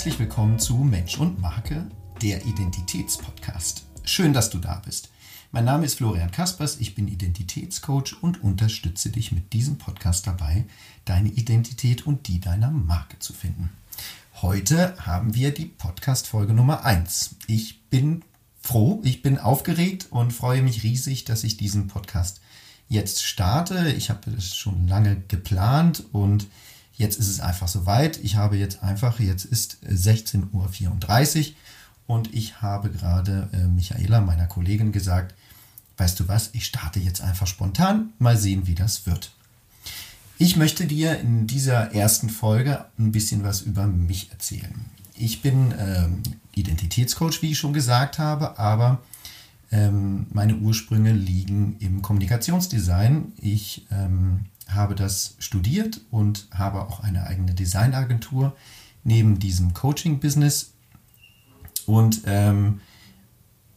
Herzlich willkommen zu Mensch und Marke, der Identitätspodcast. Schön, dass du da bist. Mein Name ist Florian Kaspers, ich bin Identitätscoach und unterstütze dich mit diesem Podcast dabei, deine Identität und die deiner Marke zu finden. Heute haben wir die Podcast-Folge Nummer 1. Ich bin froh, ich bin aufgeregt und freue mich riesig, dass ich diesen Podcast jetzt starte. Ich habe das schon lange geplant und Jetzt ist es einfach soweit. Ich habe jetzt einfach, jetzt ist 16.34 Uhr und ich habe gerade äh, Michaela, meiner Kollegin, gesagt, weißt du was, ich starte jetzt einfach spontan, mal sehen, wie das wird. Ich möchte dir in dieser ersten Folge ein bisschen was über mich erzählen. Ich bin ähm, Identitätscoach, wie ich schon gesagt habe, aber ähm, meine Ursprünge liegen im Kommunikationsdesign. Ich ähm, habe das studiert und habe auch eine eigene Designagentur neben diesem Coaching-Business und ähm,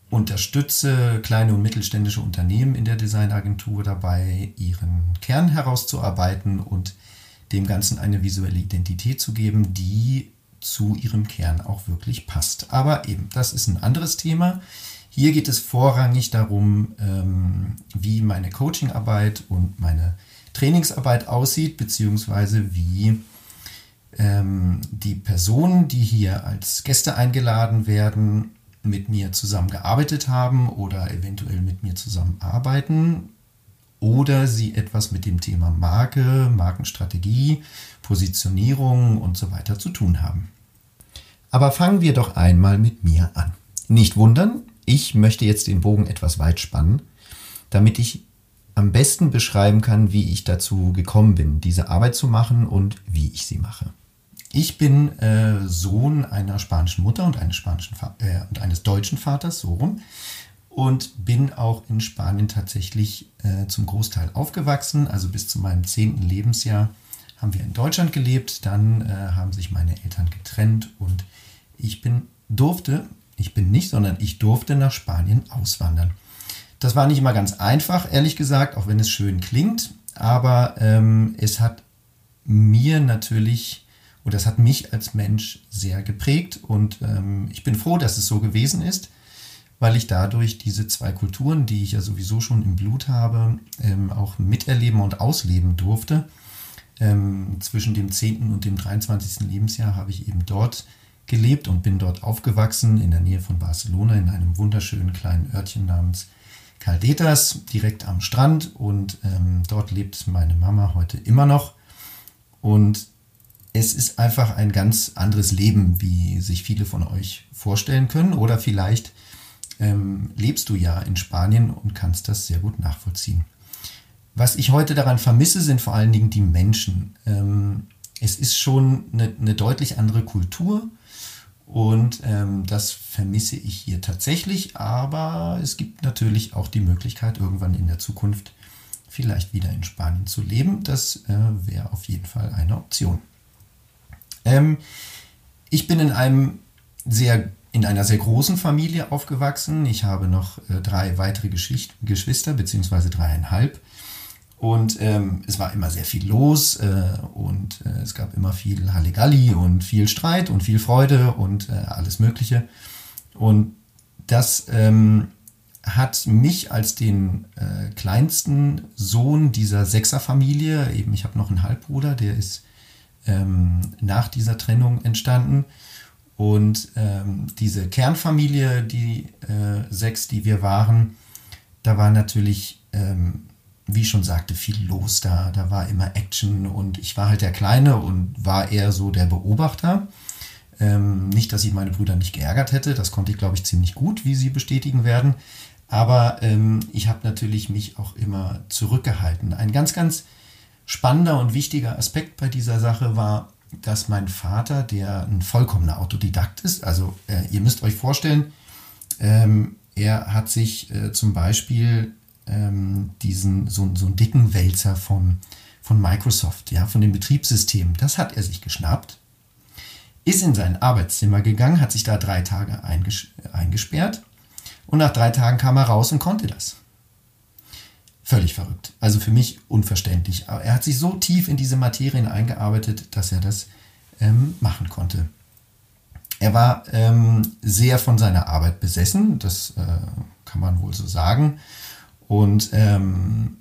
unterstütze kleine und mittelständische Unternehmen in der Designagentur dabei, ihren Kern herauszuarbeiten und dem Ganzen eine visuelle Identität zu geben, die zu ihrem Kern auch wirklich passt. Aber eben, das ist ein anderes Thema. Hier geht es vorrangig darum, ähm, wie meine Coachingarbeit und meine Trainingsarbeit aussieht, beziehungsweise wie ähm, die Personen, die hier als Gäste eingeladen werden, mit mir zusammengearbeitet haben oder eventuell mit mir zusammenarbeiten oder sie etwas mit dem Thema Marke, Markenstrategie, Positionierung und so weiter zu tun haben. Aber fangen wir doch einmal mit mir an. Nicht wundern, ich möchte jetzt den Bogen etwas weit spannen, damit ich am besten beschreiben kann, wie ich dazu gekommen bin, diese Arbeit zu machen und wie ich sie mache. Ich bin äh, Sohn einer spanischen Mutter und eines, spanischen äh, und eines deutschen Vaters, so rum, und bin auch in Spanien tatsächlich äh, zum Großteil aufgewachsen. Also bis zu meinem zehnten Lebensjahr haben wir in Deutschland gelebt, dann äh, haben sich meine Eltern getrennt und ich bin durfte, ich bin nicht, sondern ich durfte nach Spanien auswandern. Das war nicht immer ganz einfach, ehrlich gesagt, auch wenn es schön klingt. Aber ähm, es hat mir natürlich, oder es hat mich als Mensch sehr geprägt. Und ähm, ich bin froh, dass es so gewesen ist, weil ich dadurch diese zwei Kulturen, die ich ja sowieso schon im Blut habe, ähm, auch miterleben und ausleben durfte. Ähm, zwischen dem 10. und dem 23. Lebensjahr habe ich eben dort gelebt und bin dort aufgewachsen, in der Nähe von Barcelona, in einem wunderschönen kleinen Örtchen namens Caldetas, direkt am Strand. Und ähm, dort lebt meine Mama heute immer noch. Und es ist einfach ein ganz anderes Leben, wie sich viele von euch vorstellen können. Oder vielleicht ähm, lebst du ja in Spanien und kannst das sehr gut nachvollziehen. Was ich heute daran vermisse, sind vor allen Dingen die Menschen. Ähm, es ist schon eine, eine deutlich andere Kultur und ähm, das vermisse ich hier tatsächlich, aber es gibt natürlich auch die Möglichkeit, irgendwann in der Zukunft vielleicht wieder in Spanien zu leben. Das äh, wäre auf jeden Fall eine Option. Ähm, ich bin in einem sehr in einer sehr großen Familie aufgewachsen. Ich habe noch äh, drei weitere Geschwister, beziehungsweise dreieinhalb. Und ähm, es war immer sehr viel los äh, und äh, es gab immer viel Halligalli und viel Streit und viel Freude und äh, alles Mögliche. Und das ähm, hat mich als den äh, kleinsten Sohn dieser Sechserfamilie, eben ich habe noch einen Halbbruder, der ist ähm, nach dieser Trennung entstanden. Und ähm, diese Kernfamilie, die äh, sechs, die wir waren, da war natürlich ähm, wie schon sagte, viel los da. Da war immer Action und ich war halt der Kleine und war eher so der Beobachter. Ähm, nicht, dass ich meine Brüder nicht geärgert hätte, das konnte ich, glaube ich, ziemlich gut, wie sie bestätigen werden. Aber ähm, ich habe natürlich mich auch immer zurückgehalten. Ein ganz, ganz spannender und wichtiger Aspekt bei dieser Sache war, dass mein Vater, der ein vollkommener Autodidakt ist, also äh, ihr müsst euch vorstellen, ähm, er hat sich äh, zum Beispiel ähm, diesen, so, so einen dicken Wälzer von, von Microsoft, ja, von dem Betriebssystem. Das hat er sich geschnappt, ist in sein Arbeitszimmer gegangen, hat sich da drei Tage einges eingesperrt und nach drei Tagen kam er raus und konnte das. Völlig verrückt. Also für mich unverständlich. Aber er hat sich so tief in diese Materien eingearbeitet, dass er das ähm, machen konnte. er war ähm, sehr von seiner Arbeit besessen, das äh, kann man wohl so sagen. Und ähm,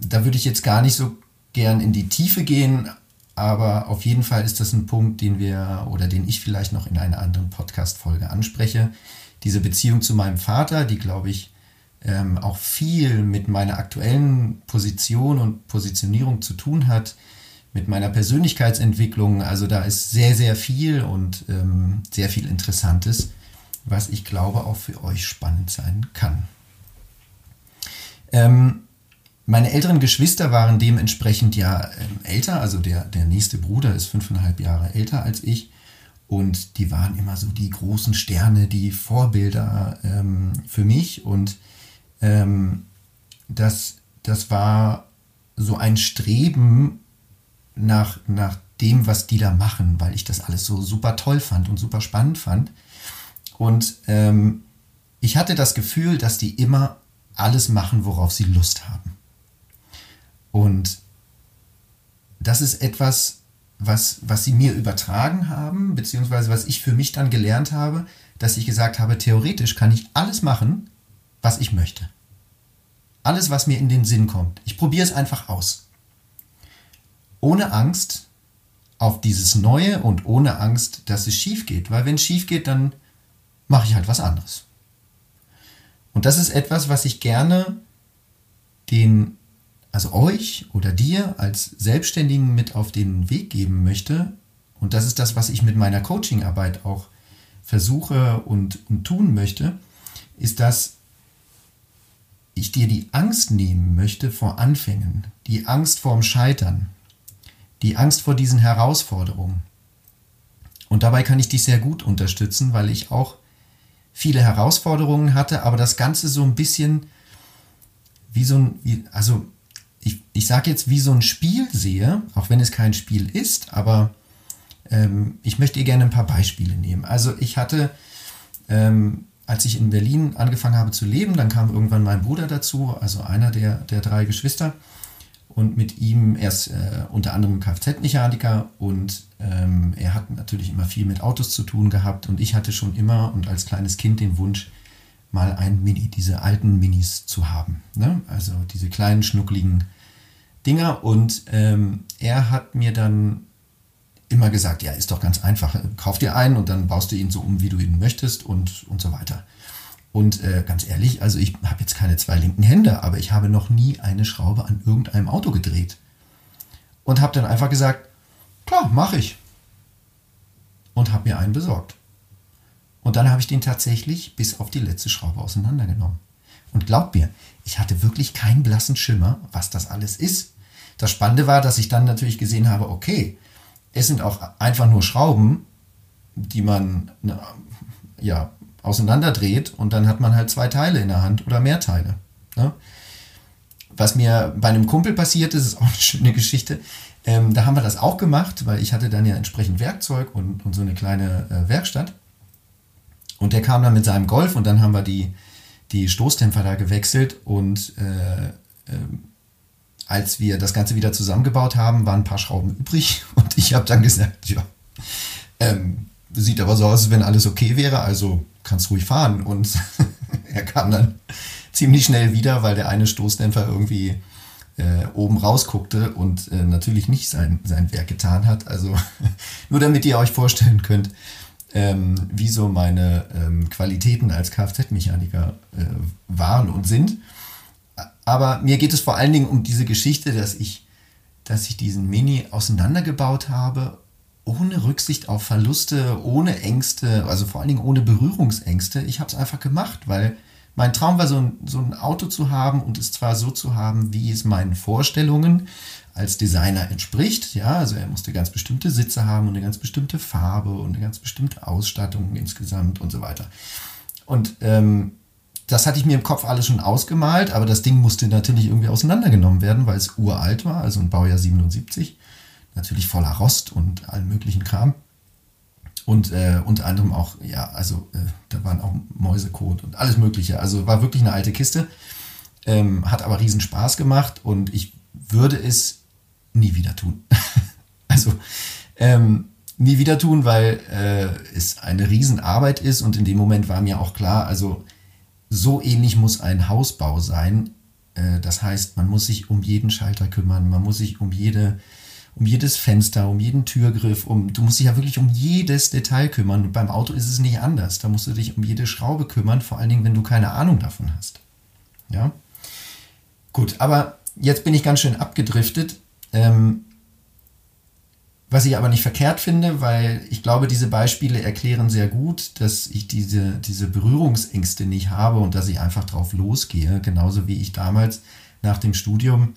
da würde ich jetzt gar nicht so gern in die Tiefe gehen, aber auf jeden Fall ist das ein Punkt, den wir oder den ich vielleicht noch in einer anderen Podcast-Folge anspreche. Diese Beziehung zu meinem Vater, die glaube ich ähm, auch viel mit meiner aktuellen Position und Positionierung zu tun hat, mit meiner Persönlichkeitsentwicklung. Also da ist sehr, sehr viel und ähm, sehr viel Interessantes, was ich glaube auch für euch spannend sein kann. Ähm, meine älteren Geschwister waren dementsprechend ja ähm, älter, also der, der nächste Bruder ist fünfeinhalb Jahre älter als ich. Und die waren immer so die großen Sterne, die Vorbilder ähm, für mich. Und ähm, das, das war so ein Streben nach, nach dem, was die da machen, weil ich das alles so super toll fand und super spannend fand. Und ähm, ich hatte das Gefühl, dass die immer alles machen, worauf sie Lust haben. Und das ist etwas, was, was sie mir übertragen haben, beziehungsweise was ich für mich dann gelernt habe, dass ich gesagt habe, theoretisch kann ich alles machen, was ich möchte. Alles, was mir in den Sinn kommt. Ich probiere es einfach aus. Ohne Angst auf dieses Neue und ohne Angst, dass es schief geht. Weil wenn es schief geht, dann mache ich halt was anderes. Und das ist etwas, was ich gerne den, also euch oder dir als Selbstständigen mit auf den Weg geben möchte. Und das ist das, was ich mit meiner Coachingarbeit auch versuche und, und tun möchte, ist, dass ich dir die Angst nehmen möchte vor Anfängen, die Angst vorm Scheitern, die Angst vor diesen Herausforderungen. Und dabei kann ich dich sehr gut unterstützen, weil ich auch viele Herausforderungen hatte, aber das Ganze so ein bisschen wie so ein, wie, also ich, ich sage jetzt wie so ein Spiel sehe, auch wenn es kein Spiel ist, aber ähm, ich möchte dir gerne ein paar Beispiele nehmen. Also ich hatte ähm, als ich in Berlin angefangen habe zu leben, dann kam irgendwann mein Bruder dazu, also einer der, der drei Geschwister. Und mit ihm, er ist äh, unter anderem Kfz-Mechaniker und ähm, er hat natürlich immer viel mit Autos zu tun gehabt. Und ich hatte schon immer und als kleines Kind den Wunsch, mal ein Mini, diese alten Minis zu haben. Ne? Also diese kleinen, schnuckligen Dinger. Und ähm, er hat mir dann immer gesagt, ja, ist doch ganz einfach, kauf dir einen und dann baust du ihn so um, wie du ihn möchtest und, und so weiter. Und äh, ganz ehrlich, also ich habe jetzt keine zwei linken Hände, aber ich habe noch nie eine Schraube an irgendeinem Auto gedreht. Und habe dann einfach gesagt, klar, mache ich. Und habe mir einen besorgt. Und dann habe ich den tatsächlich bis auf die letzte Schraube auseinandergenommen. Und glaubt mir, ich hatte wirklich keinen blassen Schimmer, was das alles ist. Das Spannende war, dass ich dann natürlich gesehen habe, okay, es sind auch einfach nur Schrauben, die man ja, auseinanderdreht und dann hat man halt zwei Teile in der Hand oder mehr Teile. Ne? Was mir bei einem Kumpel passiert ist, ist auch eine schöne Geschichte. Ähm, da haben wir das auch gemacht, weil ich hatte dann ja entsprechend Werkzeug und, und so eine kleine äh, Werkstatt. Und der kam dann mit seinem Golf und dann haben wir die, die Stoßdämpfer da gewechselt und äh, äh, als wir das Ganze wieder zusammengebaut haben, waren ein paar Schrauben übrig und ich habe dann gesagt, ja, ähm, sieht aber so aus, als wenn alles okay wäre, also kannst ruhig fahren. Und er kam dann ziemlich schnell wieder, weil der eine Stoßdämpfer irgendwie äh, oben rausguckte und äh, natürlich nicht sein, sein Werk getan hat. Also nur damit ihr euch vorstellen könnt, ähm, wie so meine ähm, Qualitäten als Kfz-Mechaniker äh, waren und sind. Aber mir geht es vor allen Dingen um diese Geschichte, dass ich, dass ich diesen Mini auseinandergebaut habe, ohne Rücksicht auf Verluste, ohne Ängste, also vor allen Dingen ohne Berührungsängste. Ich habe es einfach gemacht, weil mein Traum war, so ein, so ein Auto zu haben und es zwar so zu haben, wie es meinen Vorstellungen als Designer entspricht. Ja, also er musste ganz bestimmte Sitze haben und eine ganz bestimmte Farbe und eine ganz bestimmte Ausstattung insgesamt und so weiter. Und ähm, das hatte ich mir im Kopf alles schon ausgemalt, aber das Ding musste natürlich irgendwie auseinandergenommen werden, weil es uralt war, also ein Baujahr 77. Natürlich voller Rost und allen möglichen Kram. Und äh, unter anderem auch, ja, also äh, da waren auch Mäusekot und alles Mögliche. Also war wirklich eine alte Kiste. Ähm, hat aber riesen Spaß gemacht und ich würde es nie wieder tun. also ähm, nie wieder tun, weil äh, es eine Riesenarbeit ist und in dem Moment war mir auch klar, also so ähnlich muss ein Hausbau sein. Äh, das heißt, man muss sich um jeden Schalter kümmern, man muss sich um jede um jedes Fenster, um jeden Türgriff, um du musst dich ja wirklich um jedes Detail kümmern. Und beim Auto ist es nicht anders. Da musst du dich um jede Schraube kümmern, vor allen Dingen, wenn du keine Ahnung davon hast. Ja. Gut, aber jetzt bin ich ganz schön abgedriftet. Ähm, was ich aber nicht verkehrt finde, weil ich glaube, diese Beispiele erklären sehr gut, dass ich diese, diese Berührungsängste nicht habe und dass ich einfach drauf losgehe. Genauso wie ich damals nach dem Studium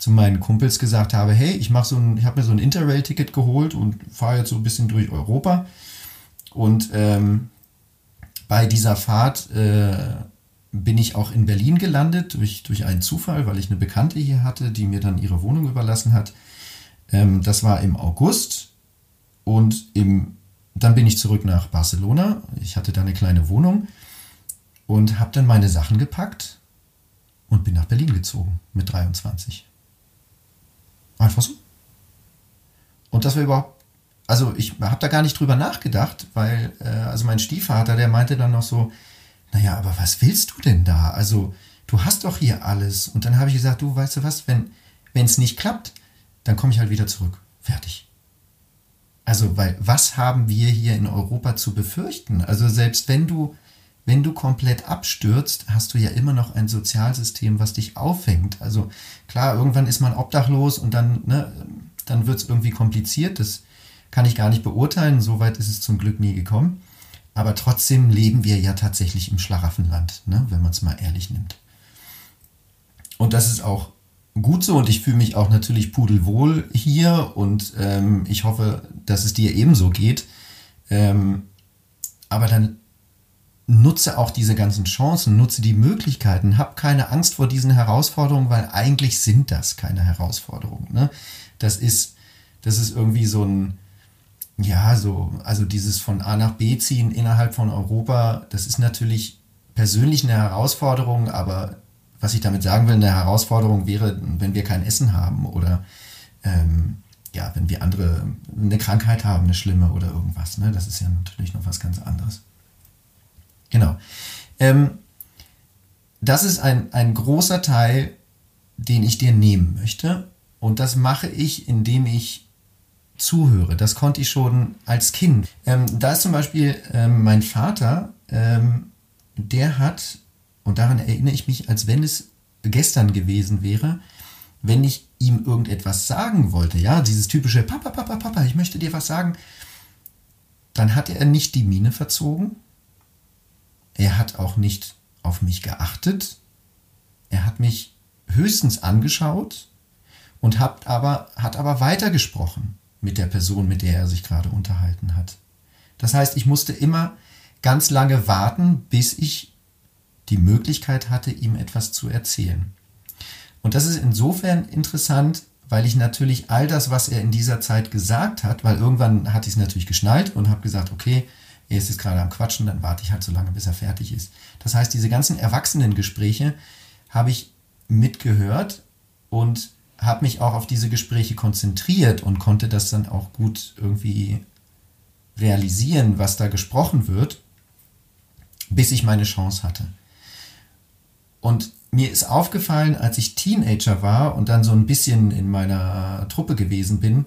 zu meinen Kumpels gesagt habe, hey, ich mache so ein, ich habe mir so ein Interrail-Ticket geholt und fahre jetzt so ein bisschen durch Europa. Und ähm, bei dieser Fahrt äh, bin ich auch in Berlin gelandet durch, durch einen Zufall, weil ich eine Bekannte hier hatte, die mir dann ihre Wohnung überlassen hat. Ähm, das war im August und im, dann bin ich zurück nach Barcelona. Ich hatte da eine kleine Wohnung und habe dann meine Sachen gepackt und bin nach Berlin gezogen mit 23. Einfach so. Und das war überhaupt, also ich habe da gar nicht drüber nachgedacht, weil, äh, also mein Stiefvater, der meinte dann noch so, naja, aber was willst du denn da? Also du hast doch hier alles. Und dann habe ich gesagt, du weißt du was, wenn es nicht klappt, dann komme ich halt wieder zurück. Fertig. Also, weil was haben wir hier in Europa zu befürchten? Also selbst wenn du, wenn du komplett abstürzt, hast du ja immer noch ein Sozialsystem, was dich auffängt. Also klar, irgendwann ist man obdachlos und dann, ne, dann wird es irgendwie kompliziert. Das kann ich gar nicht beurteilen. Soweit ist es zum Glück nie gekommen. Aber trotzdem leben wir ja tatsächlich im Schlaraffenland, ne, wenn man es mal ehrlich nimmt. Und das ist auch gut so und ich fühle mich auch natürlich pudelwohl hier und ähm, ich hoffe, dass es dir ebenso geht. Ähm, aber dann nutze auch diese ganzen Chancen, nutze die Möglichkeiten, hab keine Angst vor diesen Herausforderungen, weil eigentlich sind das keine Herausforderungen. Ne? Das ist, das ist irgendwie so ein, ja, so, also dieses von A nach B ziehen innerhalb von Europa, das ist natürlich persönlich eine Herausforderung, aber was ich damit sagen will, eine Herausforderung wäre, wenn wir kein Essen haben oder ähm, ja, wenn wir andere eine Krankheit haben, eine schlimme oder irgendwas. Ne? Das ist ja natürlich noch was ganz anderes. Genau. Ähm, das ist ein, ein großer Teil, den ich dir nehmen möchte. Und das mache ich, indem ich zuhöre. Das konnte ich schon als Kind. Ähm, da ist zum Beispiel ähm, mein Vater, ähm, der hat und daran erinnere ich mich, als wenn es gestern gewesen wäre, wenn ich ihm irgendetwas sagen wollte, ja, dieses typische Papa, Papa, Papa, ich möchte dir was sagen, dann hat er nicht die Miene verzogen, er hat auch nicht auf mich geachtet, er hat mich höchstens angeschaut und hat aber, hat aber weitergesprochen mit der Person, mit der er sich gerade unterhalten hat. Das heißt, ich musste immer ganz lange warten, bis ich die Möglichkeit hatte, ihm etwas zu erzählen. Und das ist insofern interessant, weil ich natürlich all das, was er in dieser Zeit gesagt hat, weil irgendwann hatte ich es natürlich geschnallt und habe gesagt, okay, er ist jetzt gerade am Quatschen, dann warte ich halt so lange, bis er fertig ist. Das heißt, diese ganzen Erwachsenengespräche habe ich mitgehört und habe mich auch auf diese Gespräche konzentriert und konnte das dann auch gut irgendwie realisieren, was da gesprochen wird, bis ich meine Chance hatte. Und mir ist aufgefallen, als ich Teenager war und dann so ein bisschen in meiner Truppe gewesen bin,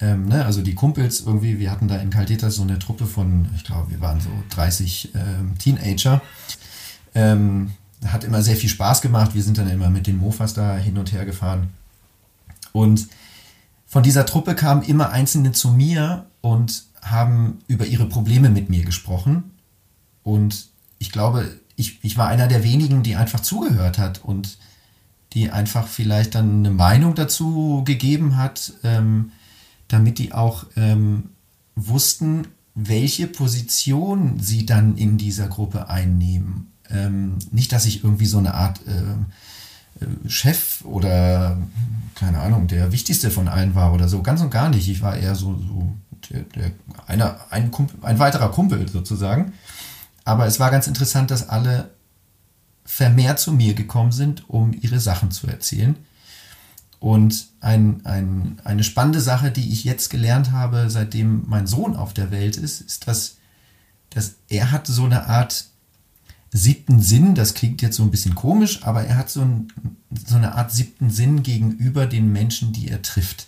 ähm, ne, also die Kumpels irgendwie, wir hatten da in Caldeta so eine Truppe von, ich glaube, wir waren so 30 ähm, Teenager. Ähm, hat immer sehr viel Spaß gemacht. Wir sind dann immer mit den Mofas da hin und her gefahren. Und von dieser Truppe kamen immer Einzelne zu mir und haben über ihre Probleme mit mir gesprochen. Und ich glaube, ich, ich war einer der wenigen, die einfach zugehört hat und die einfach vielleicht dann eine Meinung dazu gegeben hat, ähm, damit die auch ähm, wussten, welche Position sie dann in dieser Gruppe einnehmen. Ähm, nicht, dass ich irgendwie so eine Art äh, äh, Chef oder keine Ahnung, der wichtigste von allen war oder so, ganz und gar nicht. Ich war eher so, so der, der, einer, ein, Kumpel, ein weiterer Kumpel sozusagen. Aber es war ganz interessant, dass alle vermehrt zu mir gekommen sind, um ihre Sachen zu erzählen. Und ein, ein, eine spannende Sache, die ich jetzt gelernt habe, seitdem mein Sohn auf der Welt ist, ist, dass, dass er hat so eine Art siebten Sinn, das klingt jetzt so ein bisschen komisch, aber er hat so, ein, so eine Art siebten Sinn gegenüber den Menschen, die er trifft.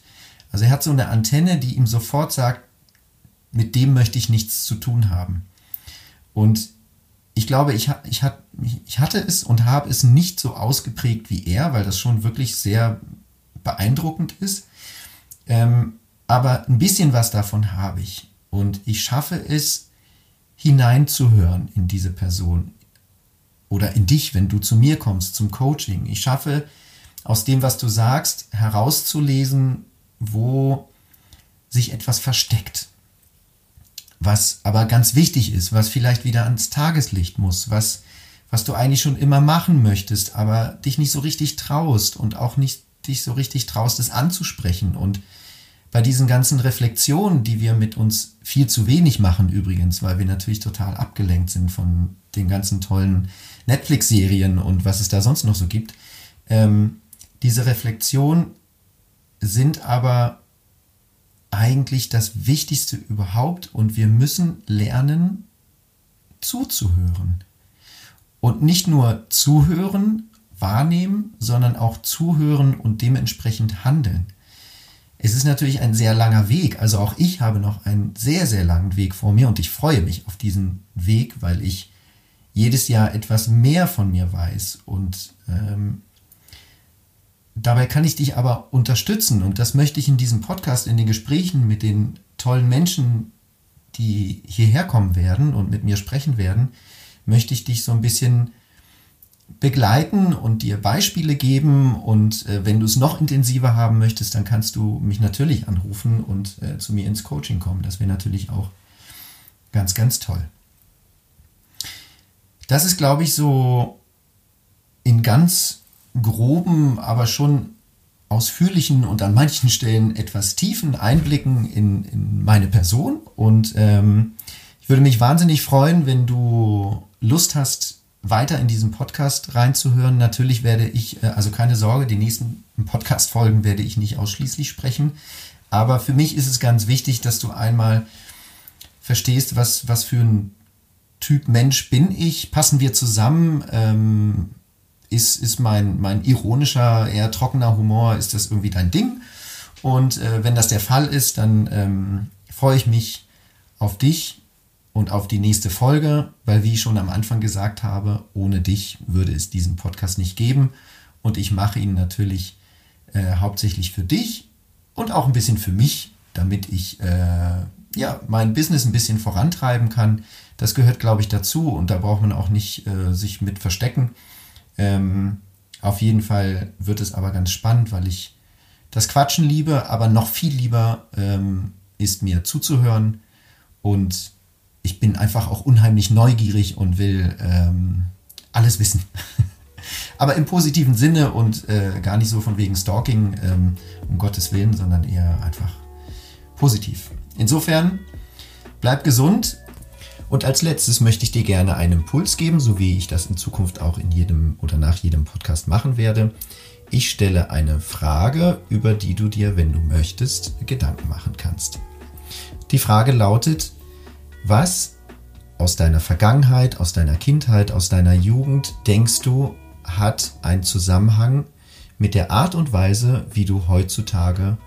Also er hat so eine Antenne, die ihm sofort sagt, mit dem möchte ich nichts zu tun haben. Und ich glaube, ich, ich, ich hatte es und habe es nicht so ausgeprägt wie er, weil das schon wirklich sehr beeindruckend ist. Ähm, aber ein bisschen was davon habe ich. Und ich schaffe es, hineinzuhören in diese Person oder in dich, wenn du zu mir kommst zum Coaching. Ich schaffe aus dem, was du sagst, herauszulesen, wo sich etwas versteckt. Was aber ganz wichtig ist, was vielleicht wieder ans Tageslicht muss, was, was du eigentlich schon immer machen möchtest, aber dich nicht so richtig traust und auch nicht dich so richtig traust, es anzusprechen. Und bei diesen ganzen Reflexionen, die wir mit uns viel zu wenig machen übrigens, weil wir natürlich total abgelenkt sind von den ganzen tollen Netflix-Serien und was es da sonst noch so gibt, ähm, diese Reflexionen sind aber eigentlich das Wichtigste überhaupt und wir müssen lernen zuzuhören. Und nicht nur zuhören, wahrnehmen, sondern auch zuhören und dementsprechend handeln. Es ist natürlich ein sehr langer Weg, also auch ich habe noch einen sehr, sehr langen Weg vor mir und ich freue mich auf diesen Weg, weil ich jedes Jahr etwas mehr von mir weiß und ähm, dabei kann ich dich aber unterstützen und das möchte ich in diesem Podcast, in den Gesprächen mit den tollen Menschen, die hierher kommen werden und mit mir sprechen werden, möchte ich dich so ein bisschen begleiten und dir Beispiele geben. Und äh, wenn du es noch intensiver haben möchtest, dann kannst du mich natürlich anrufen und äh, zu mir ins Coaching kommen. Das wäre natürlich auch ganz, ganz toll. Das ist, glaube ich, so in ganz groben, aber schon ausführlichen und an manchen Stellen etwas tiefen Einblicken in, in meine Person. Und ähm, ich würde mich wahnsinnig freuen, wenn du Lust hast, weiter in diesen Podcast reinzuhören. Natürlich werde ich, äh, also keine Sorge, die nächsten Podcast-Folgen werde ich nicht ausschließlich sprechen. Aber für mich ist es ganz wichtig, dass du einmal verstehst, was, was für ein Typ Mensch bin ich. Passen wir zusammen? Ähm, ist, ist mein, mein ironischer, eher trockener Humor, ist das irgendwie dein Ding? Und äh, wenn das der Fall ist, dann ähm, freue ich mich auf dich und auf die nächste Folge, weil wie ich schon am Anfang gesagt habe, ohne dich würde es diesen Podcast nicht geben. Und ich mache ihn natürlich äh, hauptsächlich für dich und auch ein bisschen für mich, damit ich äh, ja, mein Business ein bisschen vorantreiben kann. Das gehört, glaube ich, dazu und da braucht man auch nicht äh, sich mit verstecken. Ähm, auf jeden Fall wird es aber ganz spannend, weil ich das Quatschen liebe, aber noch viel lieber ähm, ist mir zuzuhören und ich bin einfach auch unheimlich neugierig und will ähm, alles wissen. Aber im positiven Sinne und äh, gar nicht so von wegen Stalking, ähm, um Gottes Willen, sondern eher einfach positiv. Insofern, bleib gesund. Und als letztes möchte ich dir gerne einen Impuls geben, so wie ich das in Zukunft auch in jedem oder nach jedem Podcast machen werde. Ich stelle eine Frage, über die du dir, wenn du möchtest, Gedanken machen kannst. Die Frage lautet, was aus deiner Vergangenheit, aus deiner Kindheit, aus deiner Jugend denkst du, hat einen Zusammenhang mit der Art und Weise, wie du heutzutage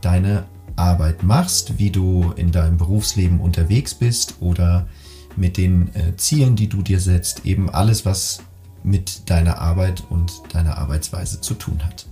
deine Arbeit machst, wie du in deinem Berufsleben unterwegs bist oder mit den äh, Zielen, die du dir setzt, eben alles, was mit deiner Arbeit und deiner Arbeitsweise zu tun hat.